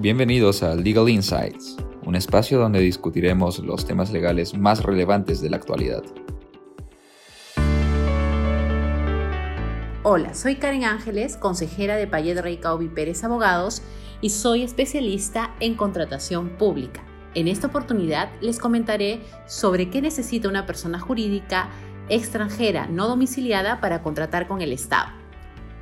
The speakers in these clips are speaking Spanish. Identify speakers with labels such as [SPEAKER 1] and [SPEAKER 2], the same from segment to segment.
[SPEAKER 1] Bienvenidos a Legal Insights, un espacio donde discutiremos los temas legales más relevantes de la actualidad.
[SPEAKER 2] Hola, soy Karen Ángeles, consejera de Payet Rey Caubi Pérez Abogados y soy especialista en contratación pública. En esta oportunidad les comentaré sobre qué necesita una persona jurídica extranjera no domiciliada para contratar con el Estado.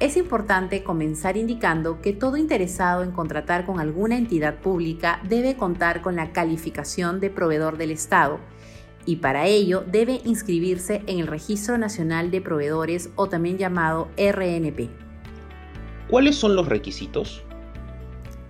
[SPEAKER 2] Es importante comenzar indicando que todo interesado en contratar con alguna entidad pública debe contar con la calificación de proveedor del Estado y para ello debe inscribirse en el Registro Nacional de Proveedores o también llamado RNP.
[SPEAKER 3] ¿Cuáles son los requisitos?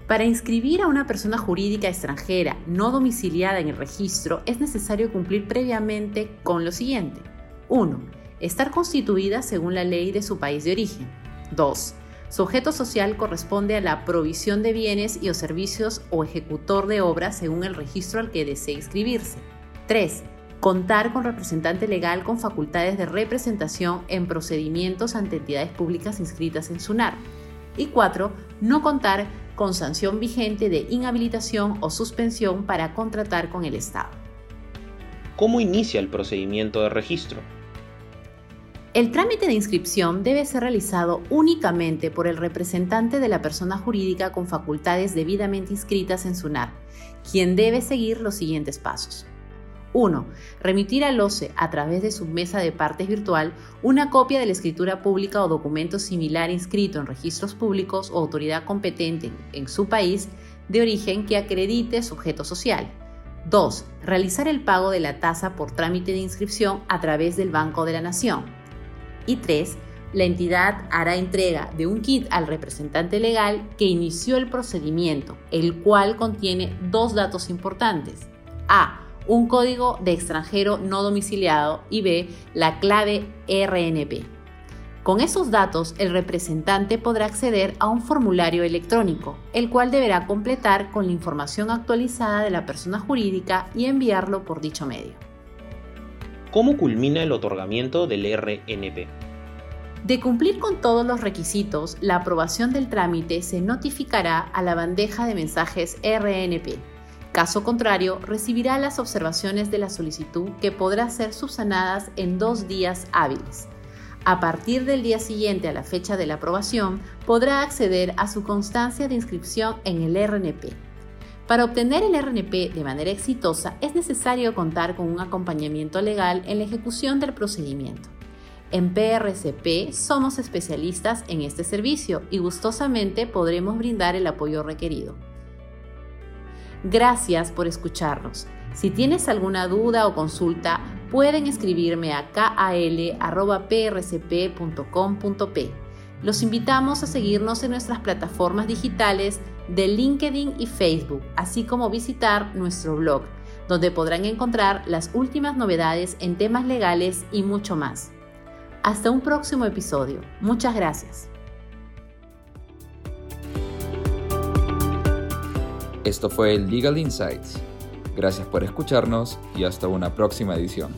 [SPEAKER 2] Para inscribir a una persona jurídica extranjera no domiciliada en el registro es necesario cumplir previamente con lo siguiente. 1. Estar constituida según la ley de su país de origen. 2. Su objeto social corresponde a la provisión de bienes y o servicios o ejecutor de obras según el registro al que desee inscribirse. 3. Contar con representante legal con facultades de representación en procedimientos ante entidades públicas inscritas en SUNAR. Y 4. No contar con sanción vigente de inhabilitación o suspensión para contratar con el Estado.
[SPEAKER 3] ¿Cómo inicia el procedimiento de registro?
[SPEAKER 2] El trámite de inscripción debe ser realizado únicamente por el representante de la persona jurídica con facultades debidamente inscritas en SUNAR, quien debe seguir los siguientes pasos. 1. Remitir al OCE a través de su mesa de partes virtual una copia de la escritura pública o documento similar inscrito en registros públicos o autoridad competente en su país de origen que acredite su objeto social. 2. Realizar el pago de la tasa por trámite de inscripción a través del Banco de la Nación. Y 3. La entidad hará entrega de un kit al representante legal que inició el procedimiento, el cual contiene dos datos importantes. A. Un código de extranjero no domiciliado y B. La clave RNP. Con esos datos, el representante podrá acceder a un formulario electrónico, el cual deberá completar con la información actualizada de la persona jurídica y enviarlo por dicho medio.
[SPEAKER 3] ¿Cómo culmina el otorgamiento del RNP?
[SPEAKER 2] De cumplir con todos los requisitos, la aprobación del trámite se notificará a la bandeja de mensajes RNP. Caso contrario, recibirá las observaciones de la solicitud que podrá ser subsanadas en dos días hábiles. A partir del día siguiente a la fecha de la aprobación, podrá acceder a su constancia de inscripción en el RNP. Para obtener el RNP de manera exitosa es necesario contar con un acompañamiento legal en la ejecución del procedimiento. En PRCP somos especialistas en este servicio y gustosamente podremos brindar el apoyo requerido. Gracias por escucharnos. Si tienes alguna duda o consulta, pueden escribirme a kal.prcp.com.p. Los invitamos a seguirnos en nuestras plataformas digitales de LinkedIn y Facebook, así como visitar nuestro blog, donde podrán encontrar las últimas novedades en temas legales y mucho más. Hasta un próximo episodio. Muchas gracias.
[SPEAKER 1] Esto fue Legal Insights. Gracias por escucharnos y hasta una próxima edición.